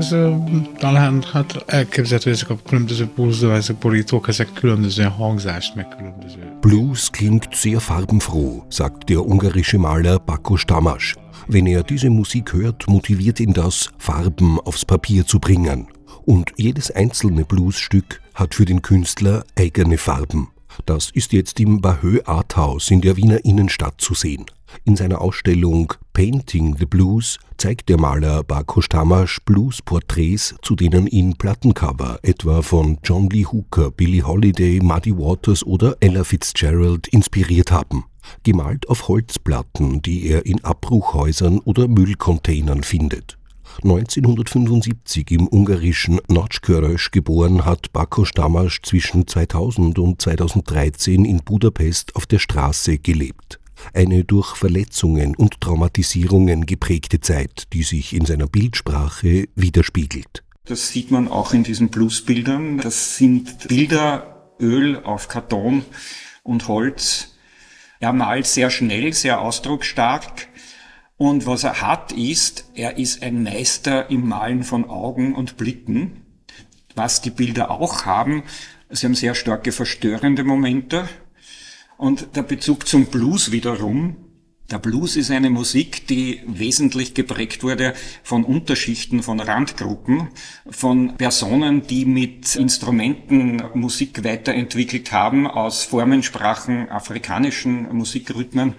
Ez talán hát elképzelhető, hogy ezek a különböző bluesweise borítók, ezek különböző hangzást, meg különböző. Blues klingt sehr farbenfroh, sagt der ungarische Maler Bakos Tamas. Wenn er diese Musik hört, motiviert ihn das, Farben aufs Papier zu bringen. Und jedes einzelne Bluesstück hat für den Künstler eigene Farben. Das ist jetzt im Bahö Arthaus in der Wiener Innenstadt zu sehen. In seiner Ausstellung Painting the Blues zeigt der Maler Barko Stamasch Blues-Porträts, zu denen ihn Plattencover etwa von John Lee Hooker, Billie Holiday, Muddy Waters oder Ella Fitzgerald inspiriert haben. Gemalt auf Holzplatten, die er in Abbruchhäusern oder Müllcontainern findet. 1975 im ungarischen Nagykörös geboren, hat Bako Stamasch zwischen 2000 und 2013 in Budapest auf der Straße gelebt. Eine durch Verletzungen und Traumatisierungen geprägte Zeit, die sich in seiner Bildsprache widerspiegelt. Das sieht man auch in diesen Bluesbildern. Das sind Bilder, Öl auf Karton und Holz. Er malt sehr schnell, sehr ausdrucksstark. Und was er hat, ist, er ist ein Meister im Malen von Augen und Blicken. Was die Bilder auch haben, sie haben sehr starke verstörende Momente. Und der Bezug zum Blues wiederum. Der Blues ist eine Musik, die wesentlich geprägt wurde von Unterschichten, von Randgruppen, von Personen, die mit Instrumenten Musik weiterentwickelt haben aus Formensprachen, afrikanischen Musikrhythmen,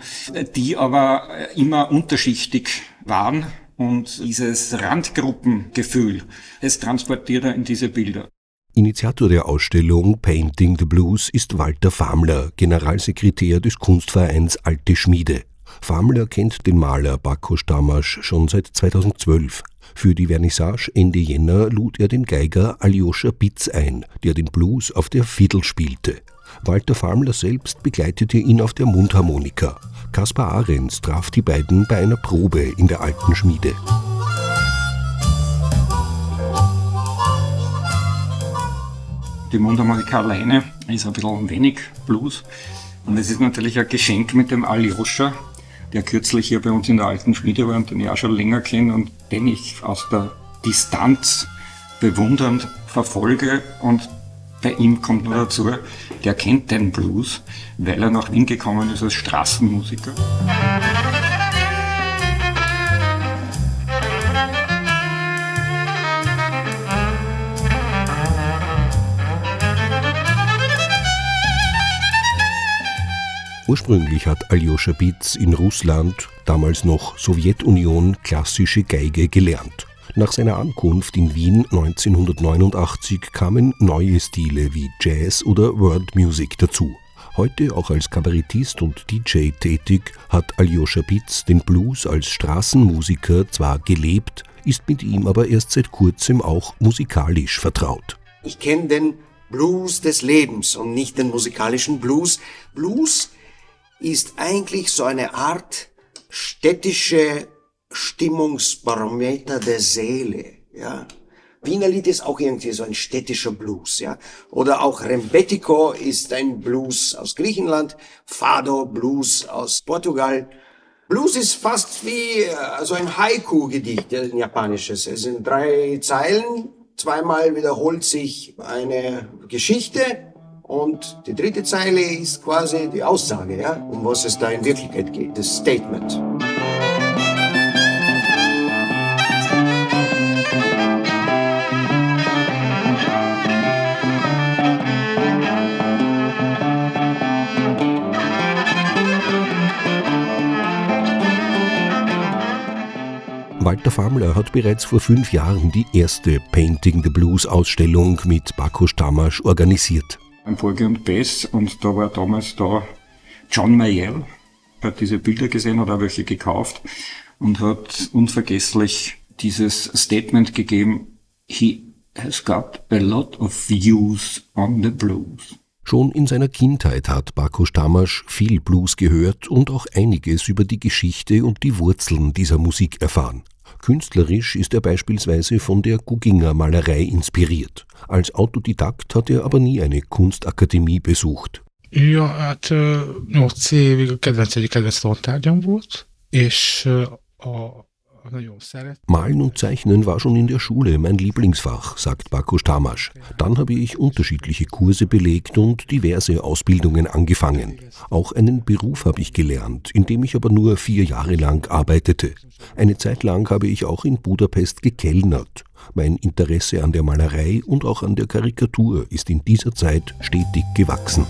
die aber immer unterschichtig waren. Und dieses Randgruppengefühl, das transportiert er in diese Bilder. Initiator der Ausstellung Painting the Blues ist Walter Famler, Generalsekretär des Kunstvereins Alte Schmiede. Famler kennt den Maler Bako Stamasch schon seit 2012. Für die Vernissage Ende Jänner lud er den Geiger Aljoscha Bitz ein, der den Blues auf der Fiddle spielte. Walter Famler selbst begleitete ihn auf der Mundharmonika. Kaspar Ahrens traf die beiden bei einer Probe in der Alten Schmiede. Die Mundharmonika alleine ist ein bisschen wenig Blues. Und es ist natürlich ein Geschenk mit dem Aljoscha, der kürzlich hier bei uns in der alten Schmiede war und den ich auch schon länger kenne und den ich aus der Distanz bewundernd verfolge. Und bei ihm kommt nur dazu, der kennt den Blues, weil er nach Wien gekommen ist als Straßenmusiker. Ursprünglich hat Aljoscha Bitz in Russland, damals noch Sowjetunion, klassische Geige gelernt. Nach seiner Ankunft in Wien 1989 kamen neue Stile wie Jazz oder World Music dazu. Heute auch als Kabarettist und DJ tätig, hat Aljoscha Bitz den Blues als Straßenmusiker zwar gelebt, ist mit ihm aber erst seit kurzem auch musikalisch vertraut. Ich kenne den Blues des Lebens und nicht den musikalischen Blues. Blues ist eigentlich so eine Art städtische Stimmungsbarometer der Seele, ja. Wiener Lied ist auch irgendwie so ein städtischer Blues, ja. Oder auch Rembetico ist ein Blues aus Griechenland, Fado Blues aus Portugal. Blues ist fast wie also ein Haiku-Gedicht, ein japanisches. Es sind drei Zeilen, zweimal wiederholt sich eine Geschichte und die dritte Zeile ist quasi die Aussage, ja, um was es da in Wirklichkeit geht, das Statement. Walter Famler hat bereits vor fünf Jahren die erste Painting the Blues Ausstellung mit Bako Stamasch organisiert ein Folge und Bass und da war damals da John Mayall, hat diese Bilder gesehen, hat auch welche gekauft und hat unvergesslich dieses Statement gegeben, he has got a lot of views on the blues. Schon in seiner Kindheit hat Bako Stamasch viel Blues gehört und auch einiges über die Geschichte und die Wurzeln dieser Musik erfahren. Künstlerisch ist er beispielsweise von der Gugginger Malerei inspiriert. Als Autodidakt hat er aber nie eine Kunstakademie besucht. Ja, hát nyolc évig a kedvenc egyik kedvenc tantárgyam volt, és a Malen und Zeichnen war schon in der Schule mein Lieblingsfach, sagt Bakusch Tamasch. Dann habe ich unterschiedliche Kurse belegt und diverse Ausbildungen angefangen. Auch einen Beruf habe ich gelernt, in dem ich aber nur vier Jahre lang arbeitete. Eine Zeit lang habe ich auch in Budapest gekellnert. Mein Interesse an der Malerei und auch an der Karikatur ist in dieser Zeit stetig gewachsen.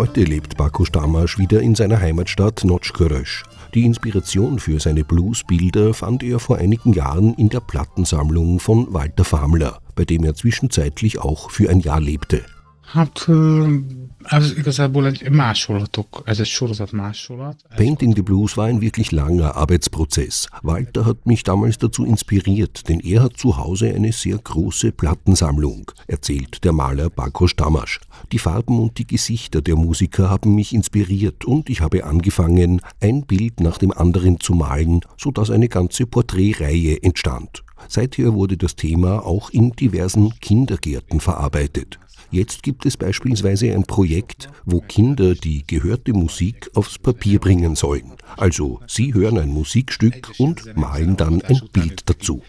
Heute lebt Baku Stamasch wieder in seiner Heimatstadt Notschkörösch. Die Inspiration für seine Bluesbilder fand er vor einigen Jahren in der Plattensammlung von Walter Famler, bei dem er zwischenzeitlich auch für ein Jahr lebte. Hát ez igazából egy másolatok, ez egy sorozat másolat. Painting the Blues war ein wirklich langer Arbeitsprozess. Walter hat mich damals dazu inspiriert, denn er hat zu Hause eine sehr große Plattensammlung, erzählt der Maler Bakos Damasch. Die Farben und die Gesichter der Musiker haben mich inspiriert und ich habe angefangen, ein Bild nach dem anderen zu malen, sodass eine ganze Porträtreihe entstand. Seither wurde das Thema auch in diversen Kindergärten verarbeitet. Jetzt gibt es beispielsweise ein Projekt, wo Kinder die gehörte Musik aufs Papier bringen sollen. Also sie hören ein Musikstück und malen dann ein Bild dazu.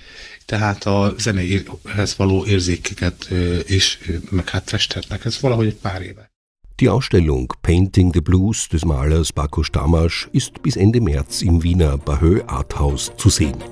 Tehát a zenéhez való érzékeket is meg hát festetnek. Ez valahogy egy pár éve. Die Ausstellung Painting the Blues des Malers Bakus Damasch ist bis Ende März im Wiener Bahö Arthaus zu sehen.